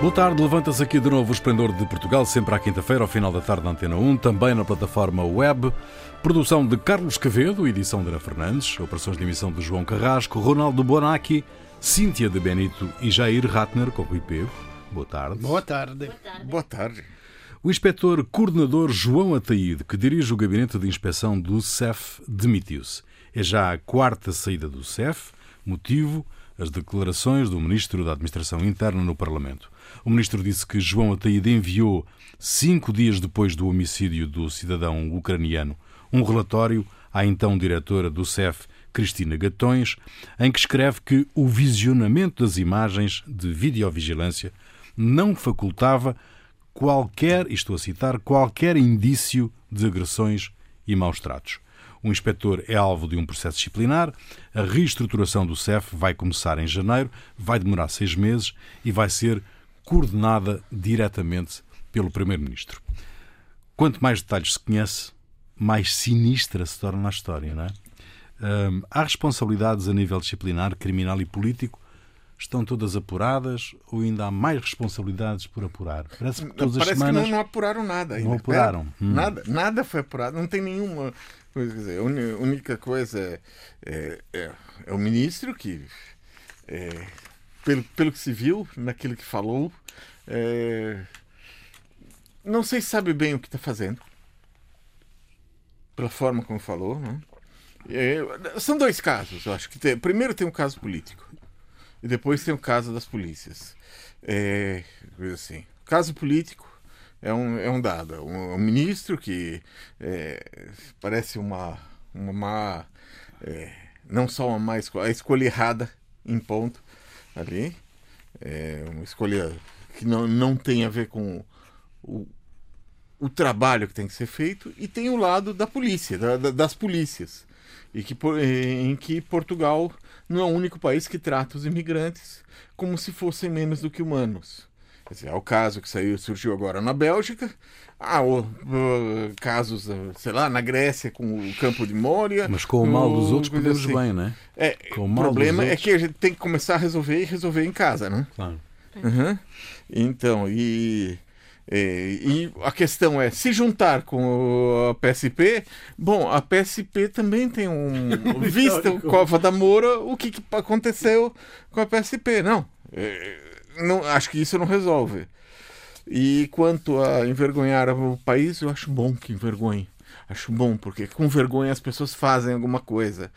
Boa tarde, levanta-se aqui de novo o Esplendor de Portugal, sempre à quinta-feira, ao final da tarde na Antena 1, também na plataforma web. Produção de Carlos Cavedo, edição de Ana Fernandes, operações de emissão de João Carrasco, Ronaldo Bonacci, Cíntia de Benito e Jair Ratner, com Rui Pego. Boa tarde. Boa tarde. Boa tarde. O inspetor coordenador João Ataíde, que dirige o gabinete de inspeção do CEF, demitiu-se. É já a quarta saída do CEF, motivo as declarações do Ministro da Administração Interna no Parlamento. O Ministro disse que João Ataíde enviou, cinco dias depois do homicídio do cidadão ucraniano, um relatório à então diretora do CEF, Cristina Gatões, em que escreve que o visionamento das imagens de videovigilância não facultava qualquer, estou a citar, qualquer indício de agressões e maus tratos. O inspetor é alvo de um processo disciplinar. A reestruturação do CEF vai começar em janeiro, vai demorar seis meses e vai ser coordenada diretamente pelo Primeiro-Ministro. Quanto mais detalhes se conhece, mais sinistra se torna a história, não é? Hum, há responsabilidades a nível disciplinar, criminal e político estão todas apuradas ou ainda há mais responsabilidades por apurar? Parece que todas Parece as semanas... não, não apuraram nada ainda. Não apuraram. Hum. Nada, nada foi apurado, não tem nenhuma Dizer, a única coisa é, é, é, é o ministro que, é, pelo, pelo que se viu, naquilo que falou, é, não sei se sabe bem o que está fazendo, pela forma como falou. Né? São dois casos, eu acho que tem, primeiro tem um caso político e depois tem o caso das polícias. É, assim, caso político é um, é um dado. Um, um ministro que é, parece uma, uma má. É, não só uma má escolha, a escolha errada em ponto ali. É uma escolha que não, não tem a ver com o, o trabalho que tem que ser feito, e tem o lado da polícia, da, das polícias. E que, em que Portugal não é o único país que trata os imigrantes como se fossem menos do que humanos. Dizer, é o caso que saiu, surgiu agora na Bélgica, o, uh, casos, sei lá, na Grécia com o campo de Moria. Mas com o mal dos outros podemos assim. bem, né? É, o, o problema é que a gente tem que começar a resolver e resolver em casa, né? Claro. Uhum. Então, e, e, e, a questão é, se juntar com a PSP, bom, a PSP também tem um... vista o Cova da Moura, o que, que aconteceu com a PSP, não. É, não, acho que isso não resolve. E quanto a envergonhar o país, eu acho bom que envergonhe. Acho bom, porque com vergonha as pessoas fazem alguma coisa.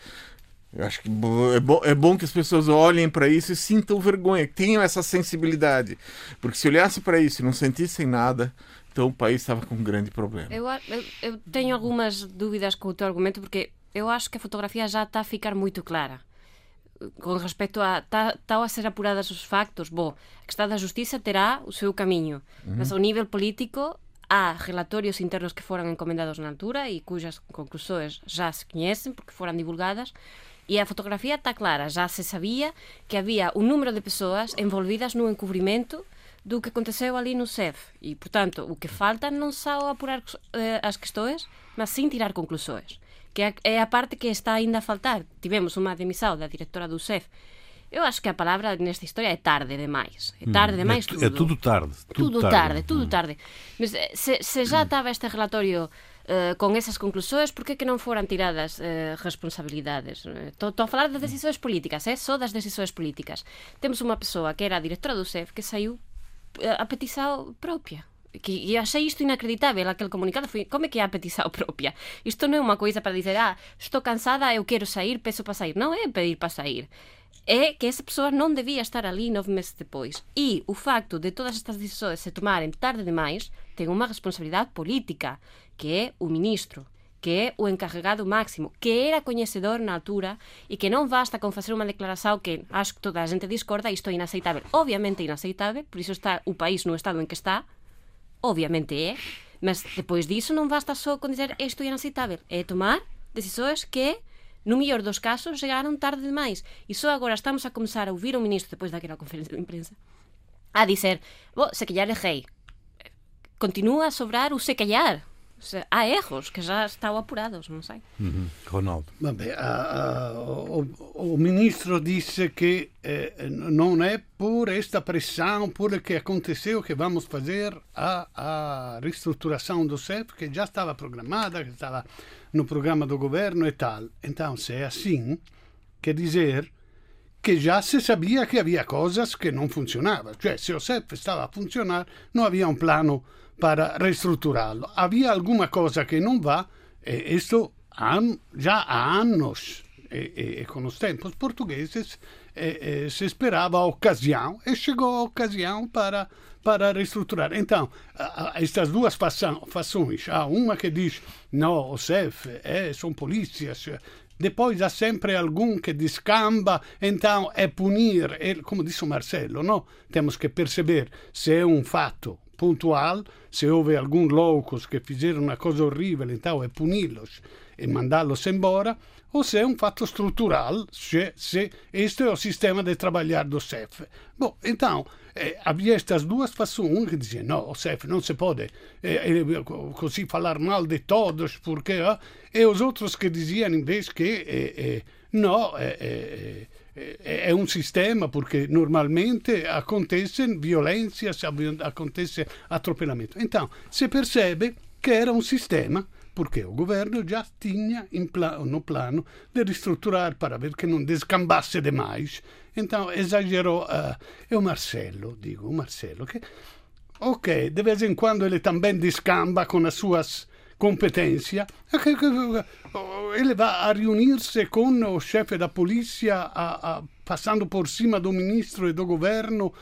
Eu acho que é bom, é bom que as pessoas olhem para isso e sintam vergonha, tenham essa sensibilidade. Porque se olhasse para isso e não sentissem nada, então o país estava com um grande problema. Eu, eu, eu tenho algumas dúvidas com o teu argumento, porque eu acho que a fotografia já está a ficar muito clara con respecto a está tá a ser apuradas os factos, bo, que está da Justiza terá o seu camiño, uh -huh. mas ao nivel político há relatorios internos que foran encomendados na altura e cujas conclusões já se conhecen porque foran divulgadas e a fotografía está clara, já se sabía que había un número de persoas envolvidas no encubrimento do que aconteceu ali no CEF e, portanto, o que falta non só apurar eh, as questões, mas sim tirar conclusões que é a parte que está ainda a faltar. Tivemos unha demissão da directora do CEF Eu acho que a palavra nesta historia é tarde demais. É tarde demais é, tudo. É tudo tarde. Tudo, tudo tarde, tarde, tudo hum. tarde. Mas eh, se, se já estaba este relatorio uh, con esas conclusões, por que que non foran tiradas uh, responsabilidades? Estou a falar das decisões políticas, eh? só das decisões políticas. Temos unha persoa que era a directora do CEF que saiu a petição propia que e achei isto inacreditável aquel comunicado foi como é que é a petição propia isto non é unha coisa para dizer ah, estou cansada, eu quero sair, peço para sair non é pedir para sair é que esa persoa non debía estar ali nove meses depois. E o facto de todas estas decisões se tomarem tarde demais ten unha responsabilidade política, que é o ministro que é o encarregado máximo, que era coñecedor na altura e que non basta con facer unha declaración que acho que toda a gente discorda isto é inaceitável. Obviamente inaceitável, por iso está o país no estado en que está, obviamente é, mas depois disso non basta só con dizer isto é inaceitável, é tomar decisões que no mellor dos casos chegaron tarde demais e só agora estamos a começar a ouvir o ministro depois daquela conferencia de imprensa a dizer, bo, se callar é rei continúa a sobrar o se callar há erros que já estão apurados, não sei. Uhum. Ronaldo. Vabbè, uh, o, o, ministro disse que eh, não é por esta pressão, por o que aconteceu, que vamos fazer a, a reestruturação do CEF, que já estava programada, que estava no programa do governo e tal. Então, se é assim, quer dizer que já se sabia que havia coisas que não funcionavam. Cioè, se o CEF estava a funcionar, não havia um plano para reestruturá-lo. Havia alguma coisa que não vá, e isso já há anos, e, e, e com os tempos portugueses, e, se esperava a ocasião, e chegou a ocasião para, para reestruturar. Então, estas duas fações, há uma que diz, não, o CEF é, são polícias, depois há sempre algum que descamba, então é punir, como disse o Marcelo, não? temos que perceber se é um fato pontual, se houve alguns loucos que fizeram uma coisa horrível, então é puni-los e mandá-los embora, ou se é um fato estrutural, se, se este é o sistema de trabalhar do CEF. Bom, então, eh, havia estas duas fações, que dizia, não, o CEF não se pode eh, così falar mal de todos, porque... Eh? e os outros que diziam, em vez que, eh, não, eh, é um sistema porque normalmente acontecem violências, acontece atropelamento. Então, se percebe que era um sistema porque o governo já tinha no plano de reestruturar para ver que não descambasse demais. Então, exagerou. Uh, e o Marcelo, digo, o Marcelo, que, ok, de vez em quando ele também descamba com as suas competência, ele vai a reunir-se com o chefe da polícia, a, a, passando por cima do ministro e do governo.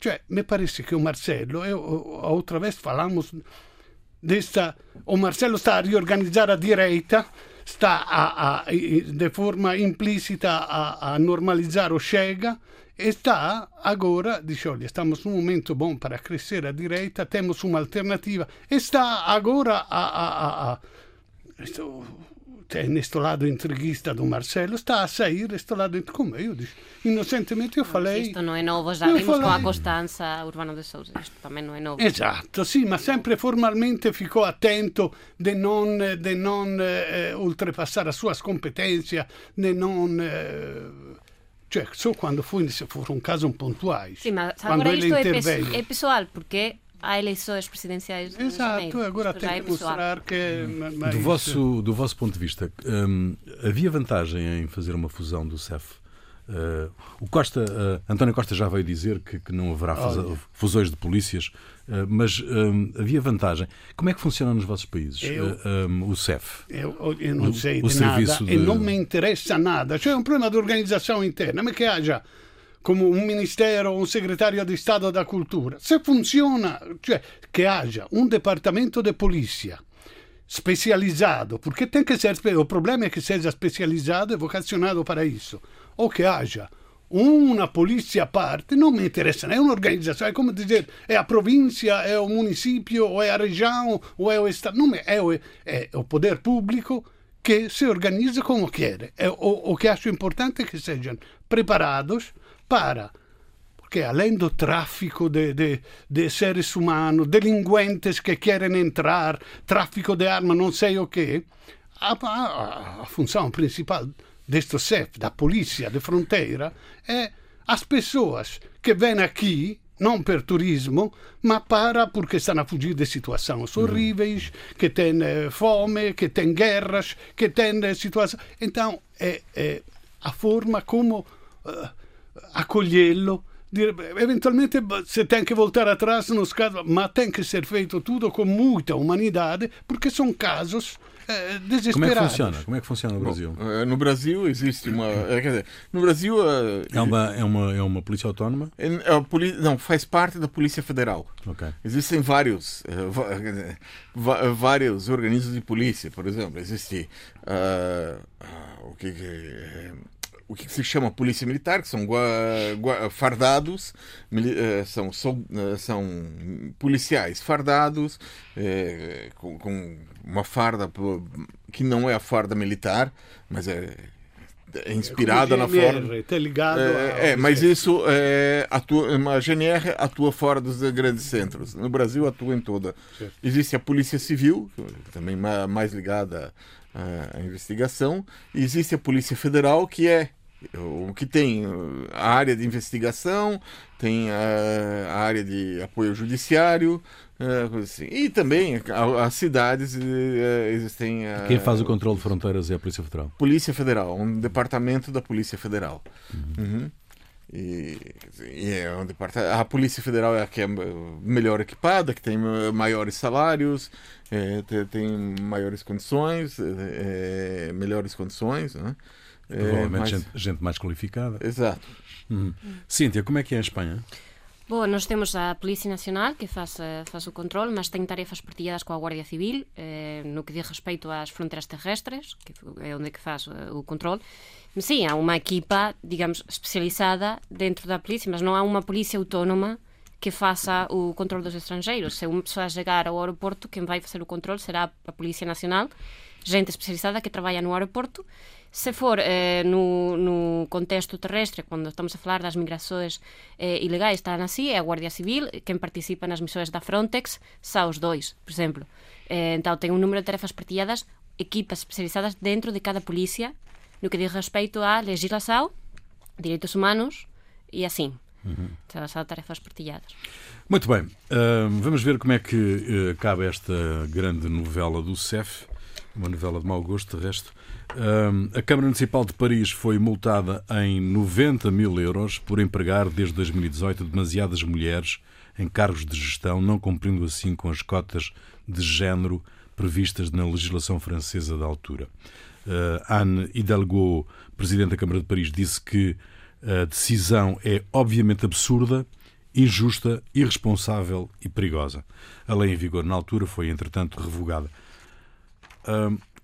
Cioè, me parece que o Marcelo, eu, outra vez falamos desta, o Marcelo está a reorganizar a direita, está a, a, de forma implícita a, a normalizar o Chega, está agora, dice, olha, estamos num momento bom para crescer à direita, temos uma alternativa, está agora a, a, a, a neste lado entreguista do Marcelo, está a sair este lado, como eu disse, inocentemente eu falei... Isto não é novo, já vimos falei... com a Costança Urbano de Souza, isto também não é novo. Esatto, sì, ma sempre formalmente ficou attento de non, de non eh, ultrapassare as suas competências, de non... Eh, cioè, só quando foi, se for um caso pontuais. Sim, mas agora isto é, é pessoal, porque há eleições presidenciais. Exato, agora tem é que mostrar que. Hum. Mais... Do, vosso, do vosso ponto de vista, hum, havia vantagem em fazer uma fusão do CEF? Uh, o Costa, uh, António Costa já veio dizer que, que não haverá fusões de polícias eh, mas um, havia vantagem. Como é que funciona nos vossos países eu, um, o CEF? Eu, eu não sei o, de o nada de... e não me interessa nada. C'è um problema de organização interna, mas que haja como um ministero, um secretário de Estado da Cultura. Se funciona, cioè che haja um departamento de polícia specializzato, perché tem que ser, o problema é que seja especializado e vocacionado para isso, ou que haja uma polícia a parte não me interessa, é uma organização, é como dizer, é a província, é o município, ou é a região, ou é o Estado. Não, é, o, o poder público que se organiza como quer. É, o, o que acho importante é que sejam preparados para porque além do tráfico de, de, de, seres humanos, delinquentes que querem entrar, tráfico de armas, não sei o quê, a, a, a função principal deste CEF, da polícia de fronteira, é as pessoas que vêm aqui não per turismo, ma para porque estão a fugir de situações uhum. horríveis, que têm eh, fome, que têm guerras, que têm eh, situações. Então, é, é a forma como uh, acolhê-lo. Eventualmente se tem que voltar atrás nos casos, mas tem que ser feito tudo com muita humanidade, porque são casos é, Como é que funciona? Como é que funciona no Brasil? Bom, eh, no Brasil existe uma. Eh, quer dizer, no Brasil. É uma, é uma, é uma polícia autónoma? É, é poli... Não, faz parte da Polícia Federal. Okay. Existem vários, vários organismos de polícia, por exemplo. Existe. Uh, uh, o que, que o que se chama polícia militar, que são fardados, eh, são, são, eh, são policiais fardados, é, com, com, uma farda que não é a farda militar, mas é é inspirada na forma. Está ligado é, é, mas isso é, atua, a GNR atua fora dos grandes centros. No Brasil atua em toda. Certo. Existe a Polícia Civil, também mais ligada à investigação. E existe a Polícia Federal, que é o que tem a área de investigação, tem a, a área de apoio judiciário, é, assim. E também as cidades é, existem. Quem faz o controle de fronteiras é a Polícia Federal? Polícia Federal, um departamento da Polícia Federal. Uhum. Uhum. E, e, é um departamento, a Polícia Federal é a que é melhor equipada, que tem maiores salários, é, tem, tem, maiores condições, é, é melhores condições. Né? Provavelmente mais... gente, gente, mais qualificada. Exato. Uhum. Cíntia, como é que é a Espanha? Bo, nós temos a Policía Nacional que faz, eh, faz o control, mas ten tarefas partilladas coa Guardia Civil eh, no que di respeito ás fronteras terrestres, que é onde que faz eh, o control. Mas, sí, há unha equipa, digamos, especializada dentro da Policía, mas non há unha Policía autónoma que faça o control dos estrangeiros. Se unha persoa chegar ao aeroporto, quen vai facer o control será a Polícia Nacional, gente especializada que traballa no aeroporto Se for eh, no, no contexto terrestre, cando estamos a falar das migrações eh, ilegais, están así, é a Guardia Civil, quen participa nas misións da Frontex, xa os dois, por exemplo. Eh, entón, ten un número de tarefas partilladas, equipas especializadas dentro de cada policía, no que diz respeito a legislação, direitos humanos e assim. Uhum. Então, são tarefas partilhadas. Muito bem. Uh, vamos ver como é que uh, acaba esta grande novela do CEF, uma novela de mau gosto, de resto. A Câmara Municipal de Paris foi multada em 90 mil euros por empregar desde 2018 demasiadas mulheres em cargos de gestão, não cumprindo assim com as cotas de género previstas na legislação francesa da altura. Anne Hidalgo, Presidente da Câmara de Paris, disse que a decisão é obviamente absurda, injusta, irresponsável e perigosa. A lei em vigor na altura foi, entretanto, revogada.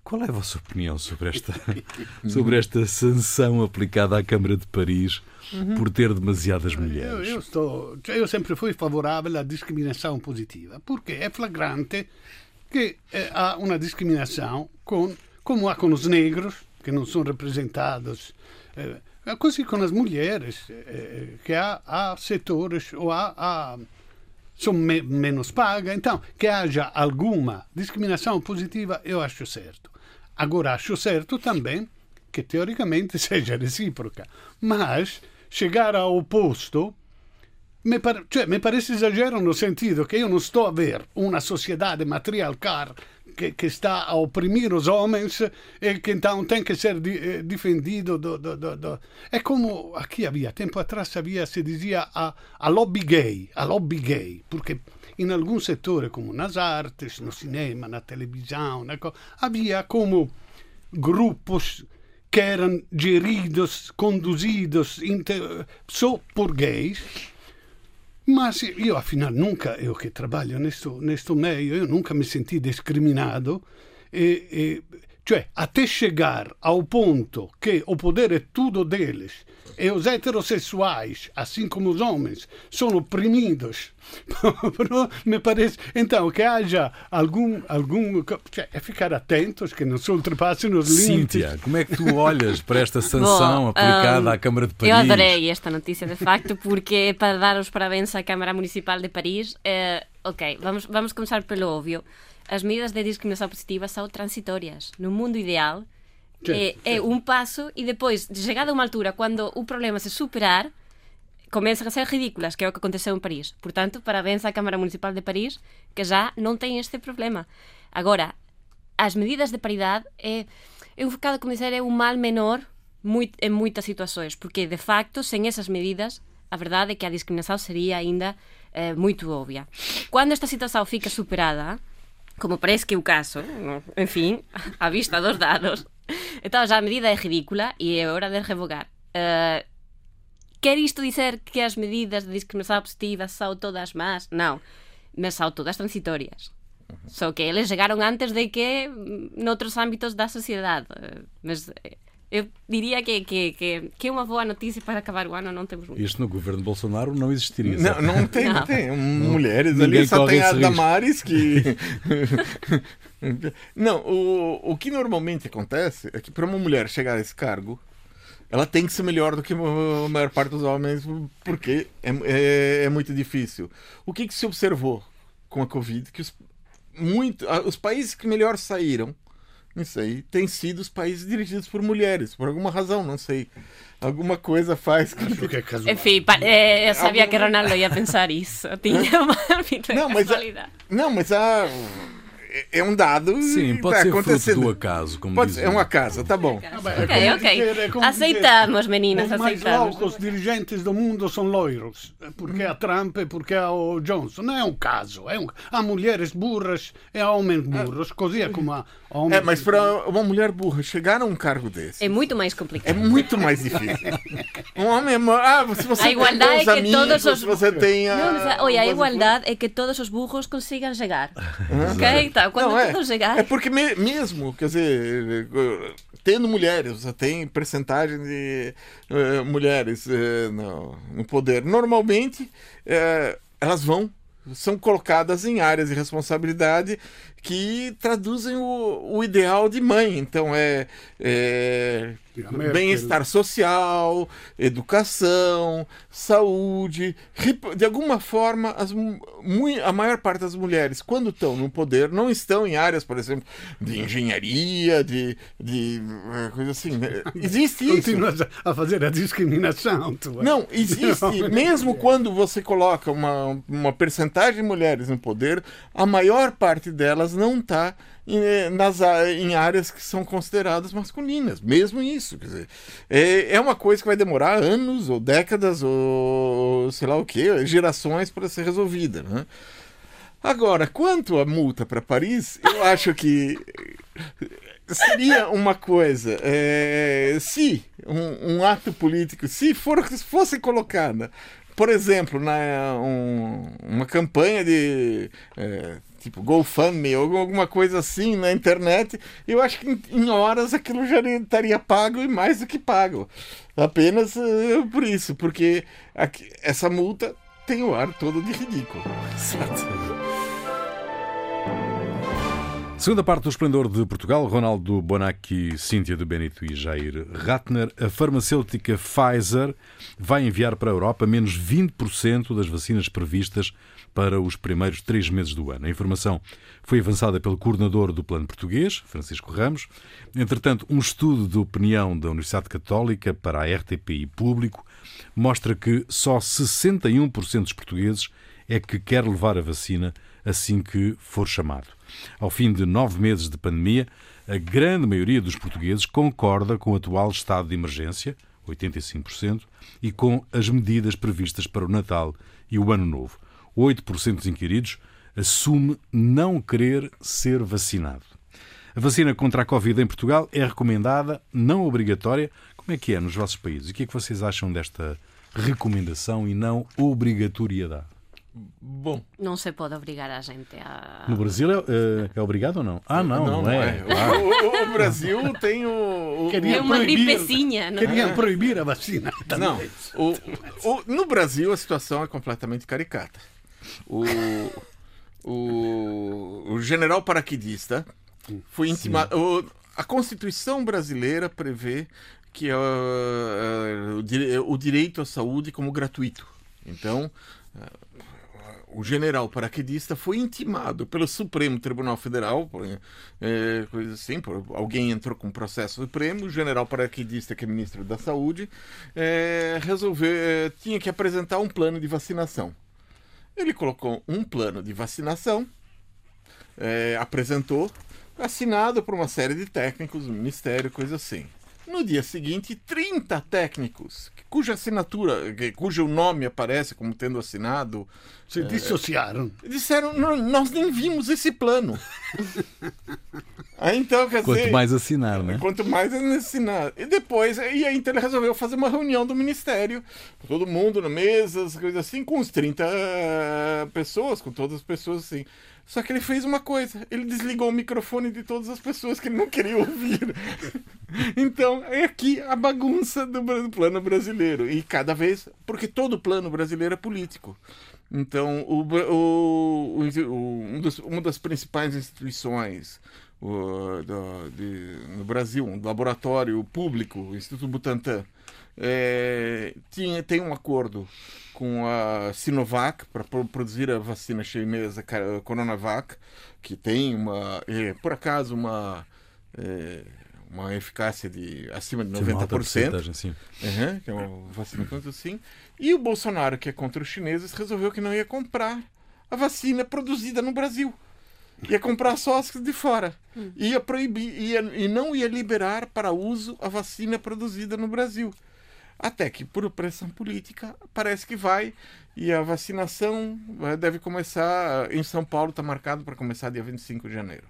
Qual é a vossa opinião sobre esta, sobre esta sanção aplicada à Câmara de Paris uhum. por ter demasiadas mulheres? Eu, eu, estou, eu sempre fui favorável à discriminação positiva, porque é flagrante que eh, há uma discriminação com, como há com os negros, que não são representados, eh, così com as mulheres, eh, que há, setores ou há são me, menos pagas. Então, que haja alguma discriminação positiva, eu acho certo. Agora, acho certo também que teoricamente seja recíproca, mas chegar ao oposto me, par cioè, me parece exagero no sentido que eu não estou a ver uma sociedade matriarcal que, que, está a oprimir os homens e que então tem que ser di, eh, defendido. Do, do, do, É como aqui havia, tempo atrás havia, se dizia a, a lobby gay, a lobby gay, porque in alcun settore come nas artes, no cinema, na televisão, havia como grupos que eram geridos, conduzidos inter... só por gays, mas io afinal nunca, eu que trabalho neste, neste meio, eu nunca me senti discriminado. E, e cioè até chegar ao ponto que o poder é tudo deles e os heterossexuais, assim como os homens, são oprimidos. me parece. Então, que haja algum. algum é ficar atentos que não se ultrapassem os limites. Cíntia, como é que tu olhas para esta sanção Bom, aplicada um, à Câmara de Paris? Eu adorei esta notícia, de facto, porque é para dar os parabéns à Câmara Municipal de Paris. Eh, ok, vamos, vamos começar pelo óbvio. As medidas de discriminação positiva são transitórias. No mundo ideal, é, é um passo e depois, chegada a uma altura, quando o problema se superar, começam a ser ridículas, que é o que aconteceu em Paris. Portanto, parabéns à Câmara Municipal de Paris, que já não tem este problema. Agora, as medidas de paridade é, é um bocado, como dizer, é um mal menor muito, em muitas situações, porque, de facto, sem essas medidas, a verdade é que a discriminação seria ainda eh, muito óbvia. Quando esta situação fica superada, como parece que o caso, en fin, a vista dos dados. Entón, a medida é ridícula e é hora de revogar. Uh, quer isto dizer que as medidas de discriminación positiva são todas más? Non, mas são todas transitorias. Só que eles chegaron antes de que mm, noutros ámbitos da sociedade. Eh, mas eh, eu diria que, que, que, que é uma boa notícia para acabar o ano, não temos muito. Isto no governo Bolsonaro não existiria. Não, não tem, não. tem. Mulheres não. ali, só tem a Damares que. não, o, o que normalmente acontece é que para uma mulher chegar a esse cargo, ela tem que ser melhor do que a maior parte dos homens, porque é, é, é muito difícil. O que, que se observou com a Covid? Que os, muito, os países que melhor saíram isso aí têm sido os países dirigidos por mulheres, por alguma razão, não sei. Alguma coisa faz com que é casual. Enfim, pa- eh, eu sabia que Ronaldo ia pensar isso. Tinha uma Não, mas a- casualidade. Não, mas a, é um dado. Sim, e pode tá ser fruto acontecendo. do acaso, como Pode é o- uma casa, tá bom. é Ok, ok. dizer- é Aceitamos, dizer, meninas, Os mais aceitamos. loucos dirigentes do mundo são loiros, porque há Trump e porque há o Johnson. Não é um caso. É um... Há mulheres burras e há homens burros, così é como há homens. É, mas para uma mulher burra chegar a um cargo desse É muito mais é complicado. muito mais difícil. Um homem é. Ah, se você A tem igualdade é que amigos, todos os- você tem. Não, mas, olha, a igualdade é que todos os burros consigam chegar. ok? Tá, quando Não, é. chegarem. É porque me- mesmo, quer dizer, tendo mulheres, você tem percentagem de eh, mulheres eh, no, no poder. Normalmente, eh, elas vão, são colocadas em áreas de responsabilidade que traduzem o, o ideal de mãe. Então, é, é. Bem-estar social, educação, saúde. De alguma forma, as, a maior parte das mulheres, quando estão no poder, não estão em áreas, por exemplo, de engenharia, de, de eh, coisa assim. né? Existe isso. Continuas a fazer a discriminação. Tu. Não, existe. Mesmo quando você coloca uma, uma percentagem de mulheres no poder, a maior parte delas não está em, nas, á- em áreas que são consideradas masculinas. Mesmo isso. Quer dizer, é, é uma coisa que vai demorar anos, ou décadas, ou sei lá o que, gerações para ser resolvida. Né? Agora, quanto à multa para Paris, eu acho que seria uma coisa, é, se um, um ato político, se for, se fosse colocada, por exemplo, na, um- uma campanha de é, tipo GoFundMe ou alguma coisa assim na internet, eu acho que em, horas aquilo já estaria pago e mais do que pago. Apenas eh, por isso, porque aqui- essa multa tem o ar todo de ridículo. Segunda parte do Esplendor de Portugal, Ronaldo Bonacci, Cíntia de Benito e Jair Ratner. A farmacêutica Pfizer vai enviar para a Europa menos 20% das vacinas previstas para os primeiros três meses do ano. A informação foi avançada pelo coordenador do Plano Português, Francisco Ramos. Entretanto, um estudo de opinião da Universidade Católica para a RTPI Público mostra que só 61% dos portugueses é que quer levar a vacina assim que for chamado. Ao fim de nove meses de pandemia, a grande maioria dos portugueses concorda com o atual estado de emergência, 85%, e com as medidas previstas para o Natal e o Ano Novo. 8% dos inquiridos assume não querer ser vacinado. A vacina contra a Covid em Portugal é recomendada, não obrigatória. Como é que é nos vossos países? O que é que vocês acham desta recomendação e não obrigatoriedade? Bom, Não se pode obrigar a gente a. No Brasil é, é- é obrigado ou não? Ah, não, não, é. O- Claro. O, o Brasil tem o. o- Queria É uma proibir- gripezinha, não é? Queriam proibir a vacina. Não, o, o- no Brasil a situação é completamente caricata. O, o, o general paraquedista foi intimado. o- a Constituição brasileira prevê que o, dire- o direito à saúde como gratuito. Então, ah, o general paraquedista foi intimado pelo Supremo Tribunal Federal, por, coisa assim, por, alguém entrou com um processo supremo, o general paraquedista, que é ministro da Saúde, eh, resolveu, tinha que apresentar um plano de vacinação. Ele colocou um plano de vacinação, eh, apresentou, assinado por uma série de técnicos do Ministério, coisa assim. No dia seguinte, 30 técnicos, cuja assinatura, cujo nome aparece como tendo assinado, Se dissociaram. disseram: "Não, nós nem vimos esse plano. Aí então, quer Quanto dizer. mais assinar, né? Quanto mais é assinar. E depois, e aí então ele resolveu fazer uma reunião do ministério, com todo mundo na mesa, as coisas assim, com uns 30 eh, pessoas, com todas as pessoas assim. Só que ele fez uma coisa, ele desligou o microfone de todas as pessoas que ele não queria ouvir. Então, é aqui a bagunça do plano brasileiro. E cada vez, porque todo plano brasileiro é político. Então, o- o- o- um dos- uma das principais instituições o, do- de- no Brasil, um laboratório público, o Instituto Butantan, é, tinha, tem um acordo com a Sinovac para produzir a vacina chinesa Coronavac, que tem uma, é, por acaso, uma, é, uma eficácia de acima de 90%. Sim, uhum, que é uma vacina contra sim. E o Bolsonaro, que é contra os chineses, resolveu que não ia comprar a vacina produzida no Brasil. Ia comprar só as de fora. Hum. Ia proibir, ia, e não ia liberar para uso a vacina produzida no Brasil. Até que, por pressão política, parece que vai. E a vacinação eh, deve começar. Em São Paulo está marcado para começar dia 25 de janeiro.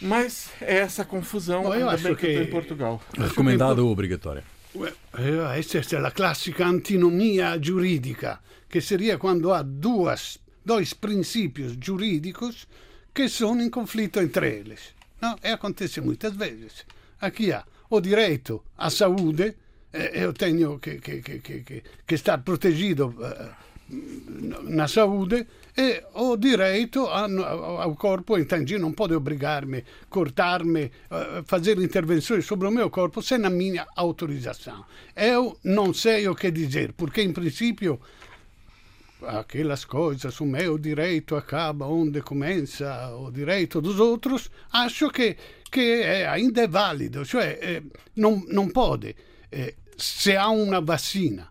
Mas é essa confusão Bom, eu acho que, em Portugal. Recomendado ou obrigatório? Questa é a classica antinomia giuridica, che seria quando há duas, dois princípios jurídicos que são em conflito entre eles. Não? E acontece muitas vezes. Aqui há o direito à saúde, eu tenho que, que, que, que, estar protegido na saúde e ho direito ao corpo intangível, não pode obrigar-me, cortar-me, uh, fazer intervenções sobre o meu corpo sem a minha autorização. Eu não sei o que dizer, porque em princípio aquelas coisas, o meu direito acaba onde começa o direito dos outros, acho que, que ainda é válido, cioè eh, não, não pode. Se há uma vacina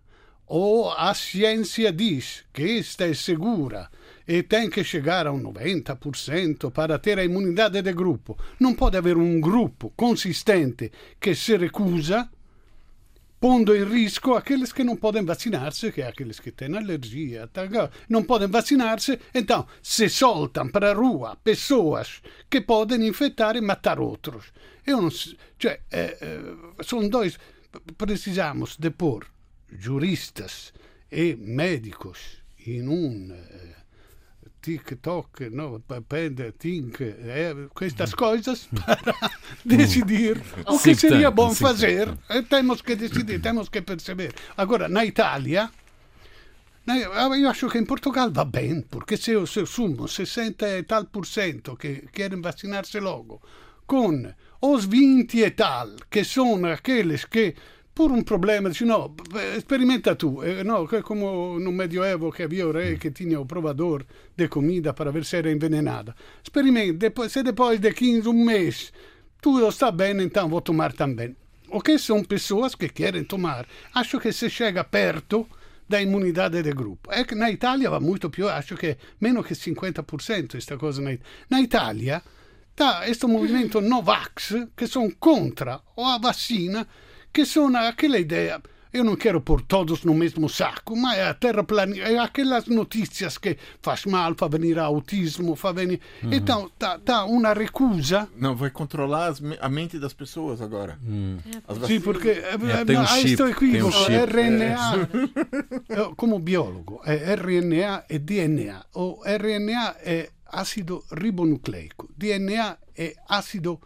ou a ciência diz que esta é segura e tem que chegar a um 90% para ter a imunidade de grupo. Não pode haver um grupo consistente que se recusa, pondo em risco aqueles que não podem vacinar-se, que é aqueles que têm alergia, não podem vacinar-se, então se soltam para a rua pessoas que podem infectar e matar outros. Eu não sei, cioè, eh, eh, são dois. Precisamos de pôr juristas e médicos in un eh, TikTok, no, Panda, Tink, eh, questas coisas para decidir o que seria bom fazer. E temos que decidir, temos que perceber. Agora, na Itália, eu acho que em Portugal va bem, porque se eu, se eu sumo 60 e tal por cento que querem vacinar-se logo, com os 20 e tal, que são aqueles que por un problema, dice no, experimenta tu. Eh, no, como no medioevo que havia o rei que tinha o provador de comida para ver se era envenenada. Experimenta, depois, se depois de 15, um mês, tudo está bem, então vou tomar também. O que são pessoas que querem tomar. Acho que se chega perto da imunidade de grupo. É que na Itália va muito più, acho che meno che 50% questa cosa. Na Itália está questo movimento Novax che sono contro a vacina que são aquela ideia. Eu não quero pôr todos no mesmo saco, mas é a terraplanista, é aquelas notícias que faz mal, faz venir autismo, faz venir. Uhum. Então, tá, tá uma recusa. Não, vai controlar a mente das pessoas agora. Hum. Sim, porque é, tem um chip, isto equívoco, um RNA, como biólogo, é RNA e DNA. O RNA é ácido ribonucleico, DNA é ácido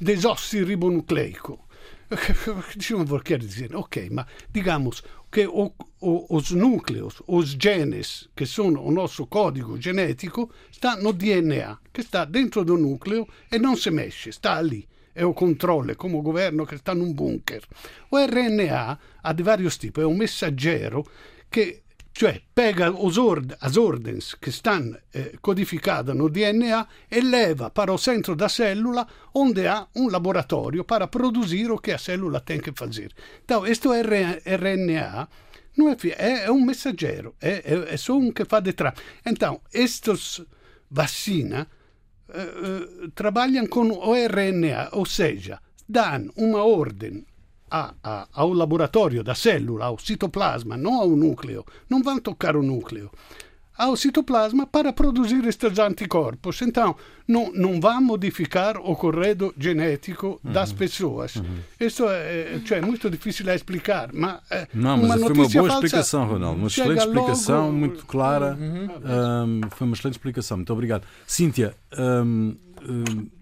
desossiribonucleico. Diciamo, quer dizer, ok, ma digamos che o, o, os núcleos, os genes, que são o nosso código genético, está no DNA, che sta dentro do núcleo e non si mexe, sta ali. É o controle, come o governo che sta num bunker. O RNA ha di vario tipo, è un messaggero che cioè pega ord as ordens que estão eh, codificadas no DNA e leva para o centro da célula, onde há um laboratório para produzir o que a célula tem que fazer. Então, este RNA é, um mensageiro, é, só um que faz detrás. Então, estes vacina eh, eh, trabalham com o RNA, ou seja, dão uma ordem a, a, ao laboratório da célula, ao citoplasma, não ao núcleo, não vão tocar o núcleo, ao citoplasma para produzir estes anticorpos. Então, não, não vai modificar o corredo genético das uhum. pessoas. Uhum. Isso é, cioè, é muito difícil a explicar, mas Não, mas uma foi uma boa explicação, Ronaldo. Uma excelente explicação, logo... muito clara. Uhum. Um, foi uma excelente explicação. Muito obrigado. Cíntia, um, um,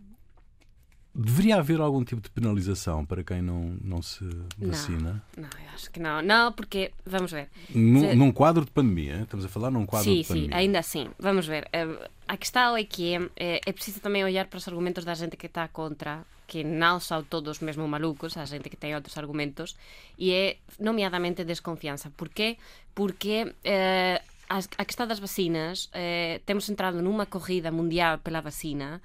Deveria haver algum tipo de penalização para quem não, não se vacina? Não, não, eu acho que não. Não, porque, vamos ver. Num, num quadro de pandemia, estamos a falar num quadro sim, de pandemia. Sim, ainda assim. Vamos ver. A questão é que é, é preciso também olhar para os argumentos da gente que está contra que non son todos mesmo malucos, a xente que ten outros argumentos, e é nomeadamente desconfianza. Por qué? Porque eh, a, a que está das vacinas, eh, temos entrado nunha corrida mundial pela vacina,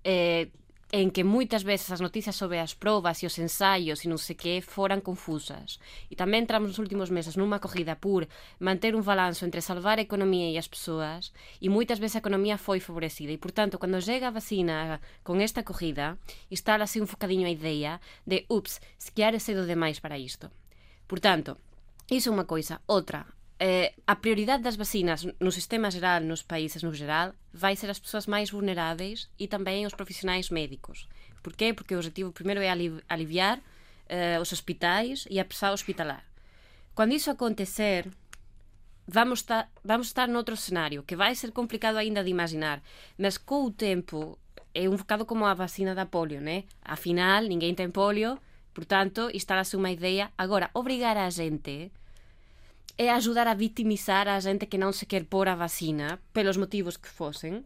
eh, en que moitas veces as noticias sobre as probas e os ensaios e non sei que foran confusas. E tamén entramos nos últimos meses nunha acogida por manter un balanço entre salvar a economía e as persoas e moitas veces a economía foi favorecida e, portanto, cando chega a vacina con esta acogida, instalase un focadiño a idea de ups, se que cedo demais para isto. Portanto, Iso é unha coisa. Outra, eh, a prioridade das vacinas no sistema geral, nos países no geral, vai ser as persoas máis vulneráveis e tamén os profissionais médicos. Por quê? Porque o objetivo primeiro é aliviar eh, os hospitais e a persoa hospitalar. Quando iso acontecer, vamos estar, vamos estar noutro cenário que vai ser complicado aínda de imaginar, mas co o tempo é un bocado como a vacina da polio, né? Afinal, ninguén ten polio, portanto, instalase unha idea. Agora, obrigar a gente é ajudar a vitimizar a gente que non se quer pôr a vacina pelos motivos que fosen.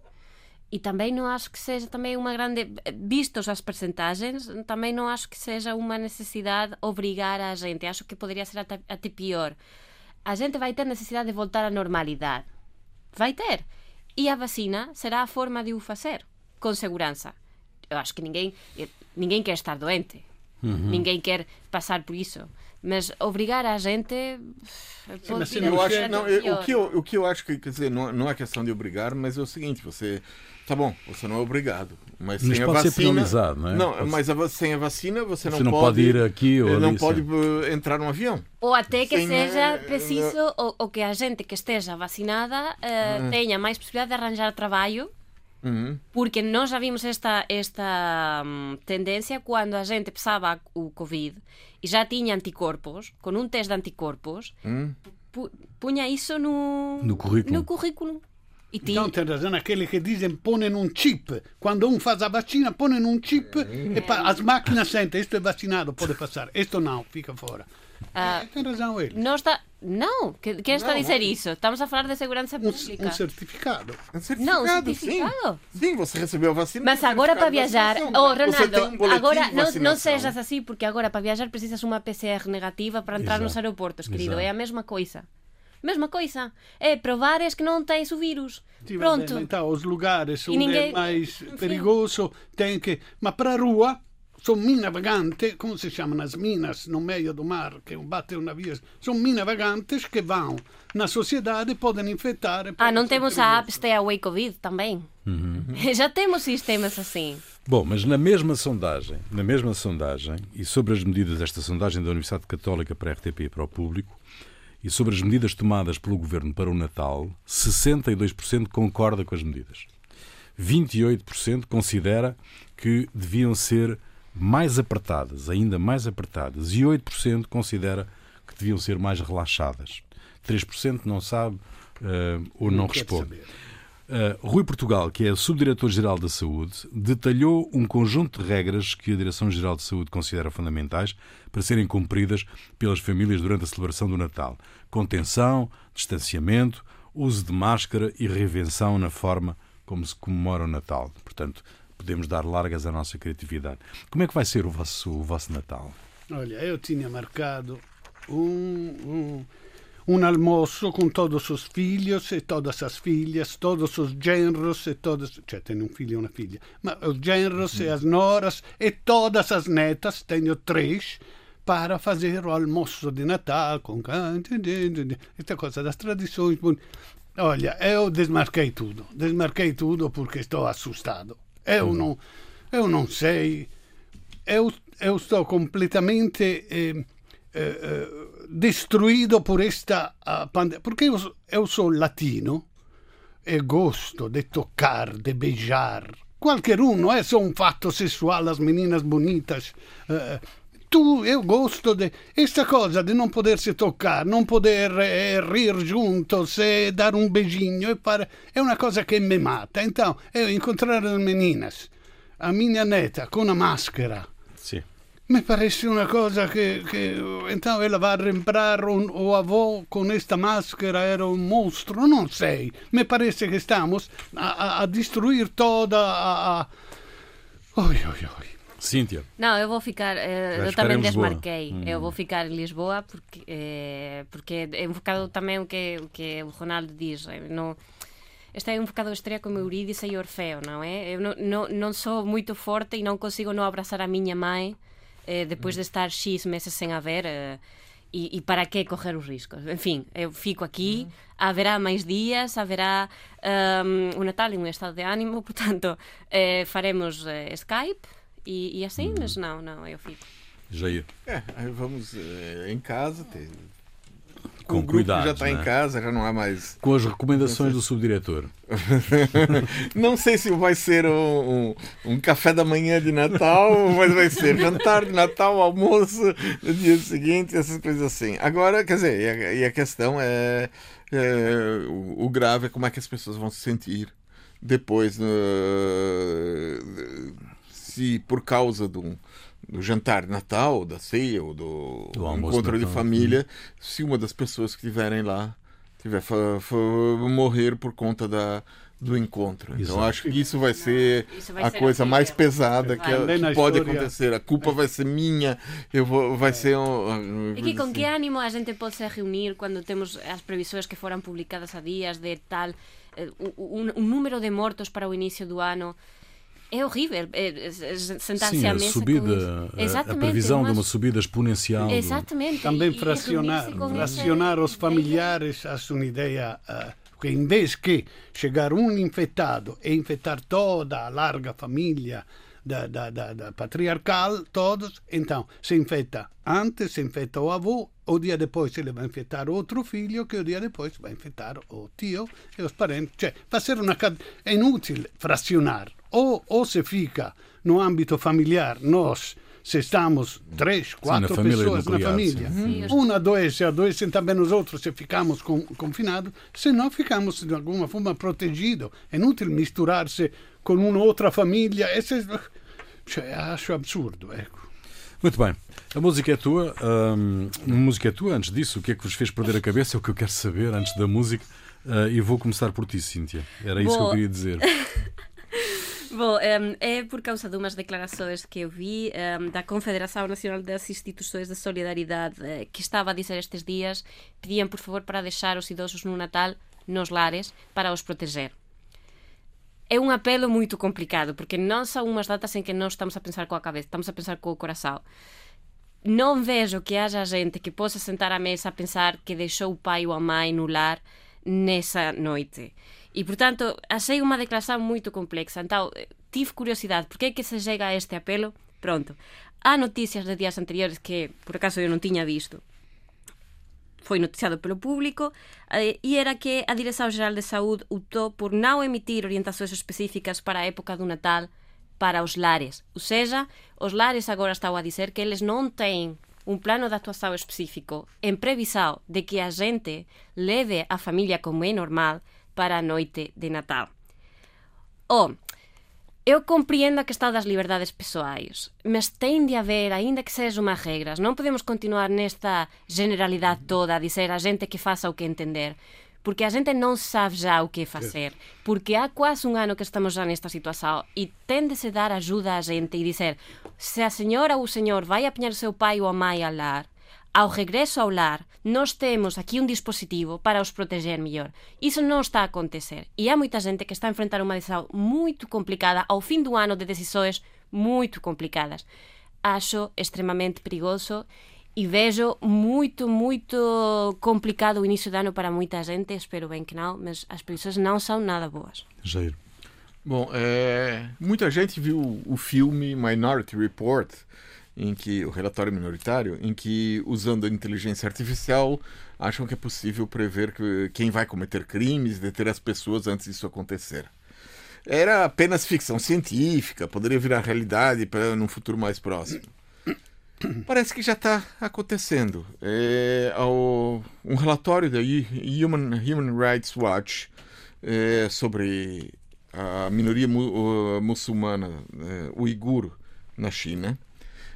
E tamén non acho que seja tamén unha grande vistos as percentagens, tamén non acho que seja unha necesidade obrigar a gente, acho que poderia ser até, até pior. A gente vai ter necesidade de voltar á normalidade. Vai ter. E a vacina será a forma de o facer, con segurança. Eu acho que ninguén eh, ninguén quer estar doente. Uhum. Ninguém quer passar por isso. Mas obrigar a gente. Pode Sim, eu acho, não, eu, o, que eu, o que eu acho que, quer dizer, não, não é questão de obrigar, mas é o seguinte: você. Tá bom, você não é obrigado. Mas, mas sem pode a vacina. Ser penalizado, não, é? não pode mas a, sem a vacina você, você não, não pode, ir aqui ou Não ali, pode sim. Eh, entrar num avião. Ou até que sem, seja preciso, uh, ou, ou, que a gente que esteja vacinada uh, uh, tenha mais possibilidade de arranjar trabalho. Porque nós já vimos esta, esta um, tendência quando a gente pesava o Covid e já tinha anticorpos, com um teste de anticorpos, uhum. pu punha isso no, no currículo. No currículo. E então tem razão aqueles que dizem põem um chip. Quando um faz a vacina, põem um chip é. e as máquinas sentem, isto é vacinado, pode passar. Isto não, fica fora. Uh, tem razão ele. Não está... Não, que, quem está não, a dizer isso? Estamos a falar de segurança pública. Um, um certificado. Um certificado. Não, um certificado. Sim, sim você recebeu a vacina. Mas agora para viajar, oh Ronaldo, um agora não, não sejas assim, porque agora para viajar precisas uma PCR negativa para entrar Exato. nos aeroportos, querido. Exato. É a mesma coisa. Mesma coisa. É provares que não tens o vírus. Sim, Pronto. Então, os lugares onde ninguém... é mais perigoso tem que. Mas para a rua sono mine vaganti, come si chiamano as minas no meio do mar, que bate uma via, são minas vagantes que vão na sociedade e podem infectar. Ah, não temos a app Stay Away Covid também? Uhum. Já temos sistemas assim. Bom, mas na mesma sondagem, na mesma sondagem, e sobre as medidas desta sondagem da Universidade Católica para a RTP e para o público, e sobre as medidas tomadas pelo Governo para o Natal, 62% concorda com as medidas. 28% considera que deviam ser mais apertadas, ainda mais apertadas, e 8% considera que deviam ser mais relaxadas. 3% não sabe uh, ou não, não responde. Uh, Rui Portugal, que é Subdiretor-Geral da Saúde, detalhou um conjunto de regras que a Direção-Geral de Saúde considera fundamentais para serem cumpridas pelas famílias durante a celebração do Natal. Contenção, distanciamento, uso de máscara e reinvenção na forma como se comemora o Natal. Portanto, podemos dar largas à nossa criatividade. Como é que vai ser o vosso, o vosso Natal? Olha, eu tinha marcado um, um, um almoço com todos os filhos e todas as filhas, todos os genros e todas. Cioè, tenho um filho e uma filha. Mas os genros e as noras e todas as netas, tenho três, para fazer o almoço de Natal com esta coisa das tradições. Olha, eu desmarquei tudo. Desmarquei tudo porque estou assustado. Eu mm. não, eu não sei. Eu, eu estou completamente eh, eh, destruído por esta pandemia. Porque eu, eu sou latino e gosto de tocar, de beijar. Qualquer um, não é só um fato sexual, as meninas bonitas. Eh, tu, eu gosto de esta coisa de não poder se tocar, não poder eh, rir juntos, e dar um beijinho, e fare... é uma coisa que me mata. Então, eu encontrar as meninas, a minha neta com a máscara, Sim. me parece uma coisa que, que então ela vai lembrar o, o avô com esta máscara era um monstro, não sei. Me parece que estamos a, a, a destruir toda a, a... Oi, oi, oi. Cíntia. Não, eu vou ficar. eh, eu ficar também desmarquei. Hum. Eu vou ficar em Lisboa porque, eh, porque é um bocado também o que, o que o Ronaldo diz. eh, Não, este é um bocado a estreia como Eurídice e Orfeo, não é? Eu não, não, não sou muito forte e não consigo não abraçar a minha mãe depois de estar X meses sem a ver. e, e para que correr os riscos? Enfim, eu fico aqui, haverá mais dias, haverá um, o Natal em um estado de ânimo, portanto, eh, faremos eh, Skype e, e assim, mas não, não, eu fico. Jair. É, aí vamos eh, em casa, ter... Com o grupo que já está né? em casa, já não há mais. Com as recomendações do subdiretor. Não sei se vai ser um, um, um café da manhã de Natal, mas vai ser jantar de Natal, almoço no dia seguinte, essas coisas assim. Agora, quer dizer, e a, e a questão é, é, o, o grave é como é que as pessoas vão se sentir depois, no- se por causa do, do jantar de Natal, da ceia ou do, Do encontro de família, se uma das pessoas que estiverem lá tiver morrer por conta da, do encontro. Então Exato. acho que isso vai ser Isso vai a ser coisa mais pesada que, Também que na pode história- acontecer. A culpa vai ser minha, eu vou, vai ser um, E que con assim. que ánimo a xente pode se reunir cando temos as previsões que foran publicadas a días de tal eh, un, un número de mortos para o inicio do ano é horrível eh, eh, sentar-se à a mesa subida, com a- previsão de uma subida exponencial. do- Exatamente. Também e- e fracionar, os familiares a uma ideia ah, que em vez que chegar um infectado e infectar toda a larga família da, da, da, da patriarcal, todos, então se infecta antes, se infecta o avô, o dia depois ele vai infectar outro filho, que o dia depois vai infectar o tio e os parentes. Cioè, vai ser uma cade... É inútil fracionar. Ou, ou se fica no âmbito familiar, nós, se estamos três, quatro família pessoas na nuclear, família, sim. Sim, uma adoece, adoecem também os outros se ficamos com, confinados, se não ficamos de alguma forma protegidos. É inútil misturar-se com uma outra família. Esse, cioè, acho absurdo. Ecco. Muito bem. A música é tua. hum, a música é tua. Antes disso, o que é que vos fez perder a cabeça? É o que eu quero saber antes da música. Ah, e vou começar por ti, Cíntia. Era isso que eu Boa. queria dizer. Bom, em, é por causa de umas declarações que eu vi em, da Confederação Nacional das Instituições de Solidariedade eh, que estava a dizer estes dias pediam por favor para deixar os idosos no Natal nos lares para os proteger. É um apelo muito complicado porque não são umas datas em que nós estamos a pensar com a cabeça, estamos a pensar com o coração. Não vejo que haja gente que possa sentar à mesa a pensar que deixou o pai ou a mãe no lar nessa noite. E, portanto, achei uma declaração muito complexa. Então, eh, tive curiosidade. Por que é que se chega a este apelo? Pronto. Há notícias de dias anteriores que, por acaso, eu não tinha visto. Foi noticiado pelo público eh, e era que a Direção-Geral de Saúde optou por não emitir orientações específicas para a época do Natal para os lares. Ou seja, os lares agora estão a dizer que eles não têm um plano de atuação específico em previsão de que a gente leve a família como é normal para a noite de Natal. Oh, eu compreendo a questão das liberdades pessoais, mas tem de haver, ainda que sejam umas regras. Não podemos continuar nesta generalidade toda a dizer a gente que faça o que entender. Porque a gente não sabe já o que fazer. Porque há quase um ano que estamos já nesta situação e tem de se dar ajuda a gente e dizer se a senhora ou o senhor vai apanhar o seu pai ou a mãe ao lar, ao regresso ao lar, nós temos aqui um dispositivo para os proteger melhor. Isso não está a acontecer. E há muita gente que está a enfrentar uma decisão muito complicada ao fim do ano de decisões muito complicadas. Acho extremamente perigoso e vejo muito, muito complicado o início do ano para muita gente. Espero bem que não, mas as previsões não são nada boas. Jair. Bom, é, muita gente viu o filme Minority Report, em que o relatório minoritário, em que usando a inteligência artificial acham que é possível prever que, quem vai cometer crimes, deter as pessoas antes disso acontecer. Era apenas ficção científica, poderia virar realidade para num futuro mais próximo. Parece que já está acontecendo. É, ao- um relatório da Human, Human Rights Watch é, sobre a minoria mu- uh, muçulmana uigur na China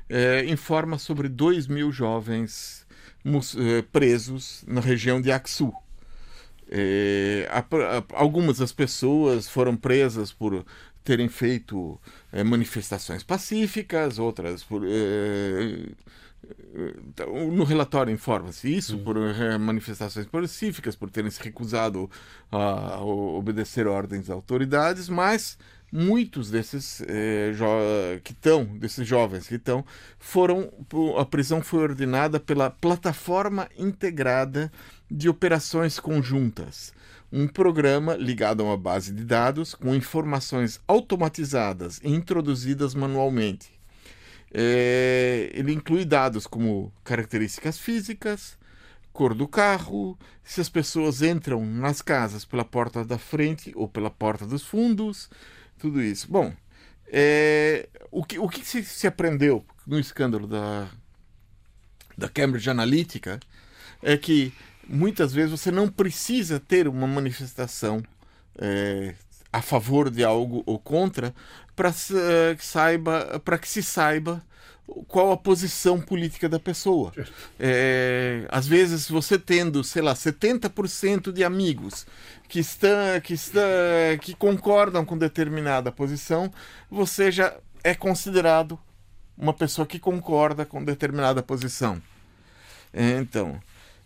é, informa sobre 2 mil jovens eh, presos na região de Aksu. É, a- a- algumas das pessoas foram presas por terem feito é, manifestações pacíficas, outras por. É, no relatório informa-se isso, por manifestações pacíficas, por terem se recusado a obedecer ordens das autoridades, mas muitos desses eh, que estão, desses jovens que estão, foram a prisão foi ordenada pela plataforma integrada de operações conjuntas, um programa ligado a uma base de dados com informações automatizadas e introduzidas manualmente. É, ele inclui dados como características físicas, cor do carro, se as pessoas entram nas casas pela porta da frente ou pela porta dos fundos, tudo isso. Bom, é, o, que, o que se, se aprendeu no escândalo da, da Cambridge Analytica é que muitas vezes você não precisa ter uma manifestação é, a favor de algo ou contra para que saiba para que se saiba qual a posição política da pessoa. É, às vezes você tendo, sei lá, 70% de amigos que estão que estão que concordam com determinada posição, você já é considerado uma pessoa que concorda com determinada posição. É, então,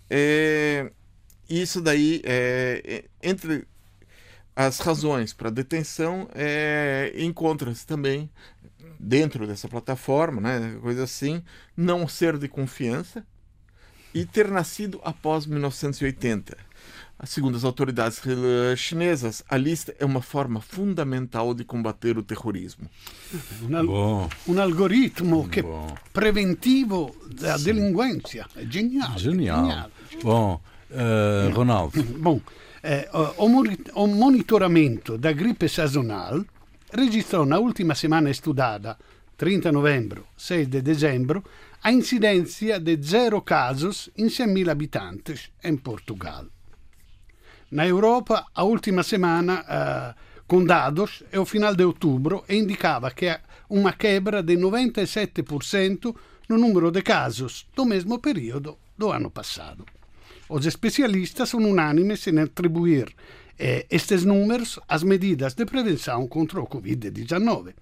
é, isso daí é, entre as razões para detenção é, encontra-se também dentro dessa plataforma, né, coisa assim, não ser de confiança e ter nascido após 1980. Segundo as autoridades chinesas, a lista é uma forma fundamental de combater o terrorismo. Um, al um algoritmo que preventivo da Sim. delinquência. É genial. Genial. genial. Bom, uh, Ronaldo. Bom, eh, o, monitoramento da gripe sazonal registrò na última semana estudada, 30 novembro, 6 de dezembro, a incidência de zero casos em 100.000 habitantes em Portugal. Na Europa, a última semana, uh, com dados, é o final de outubro e indicava que uma quebra de 97% no número de casos do mesmo período do ano passado. Os especialistas são unânimes em atribuir eh, estes números às medidas de prevenção contra o Covid-19,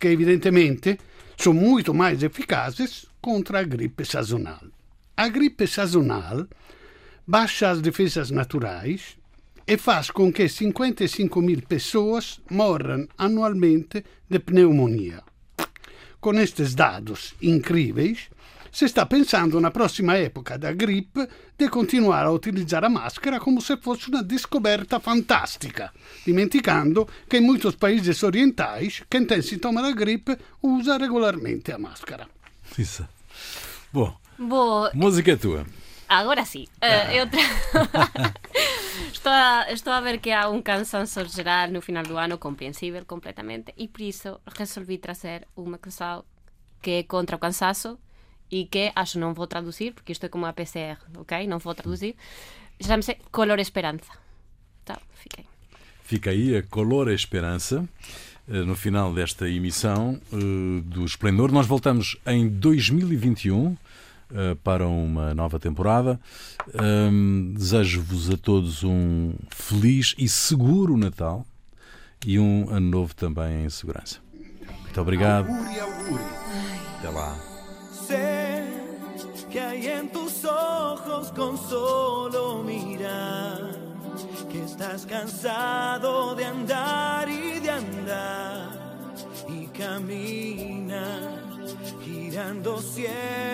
que evidentemente são muito mais eficazes contra a gripe sazonal. A gripe sazonal baixa as defesas naturais e faz com que 55 mil pessoas morram anualmente de pneumonia. Com estes dados incríveis, se está pensando na próxima época da gripe de continuar a utilizzare a máscara come se fosse una descoberta fantastica, dimenticando che in molti paesi orientali quem tem sintoma da gripe usa regolarmente a máscara. Isso. Bom, Boa. música é tua. Agora sim. Uh, eu tra... estou, a, estou a ver que há um cansanço geral no final do ano, compreensível completamente, e por isso resolvi trazer uma canção que é contra o cansaço e que acho non vou traducir, porque isto é como a PCR, ok? Non vou traduzir. Chama-se Color Esperança. Tá, fiquei. Fica aí a Color Esperança eh, no final desta emissão uh, do Esplendor. Nós voltamos em 2021 uh, eh, para uma nova temporada. Um, Desejo-vos a todos um feliz e seguro Natal e um ano novo também em segurança. Muito obrigado. Até lá. Sé que hay en tus ojos con solo mirar, que estás cansado de andar y de andar y camina girando siempre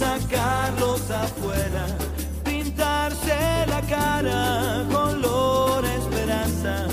sacarlos afuera, pintarse la cara, color esperanza,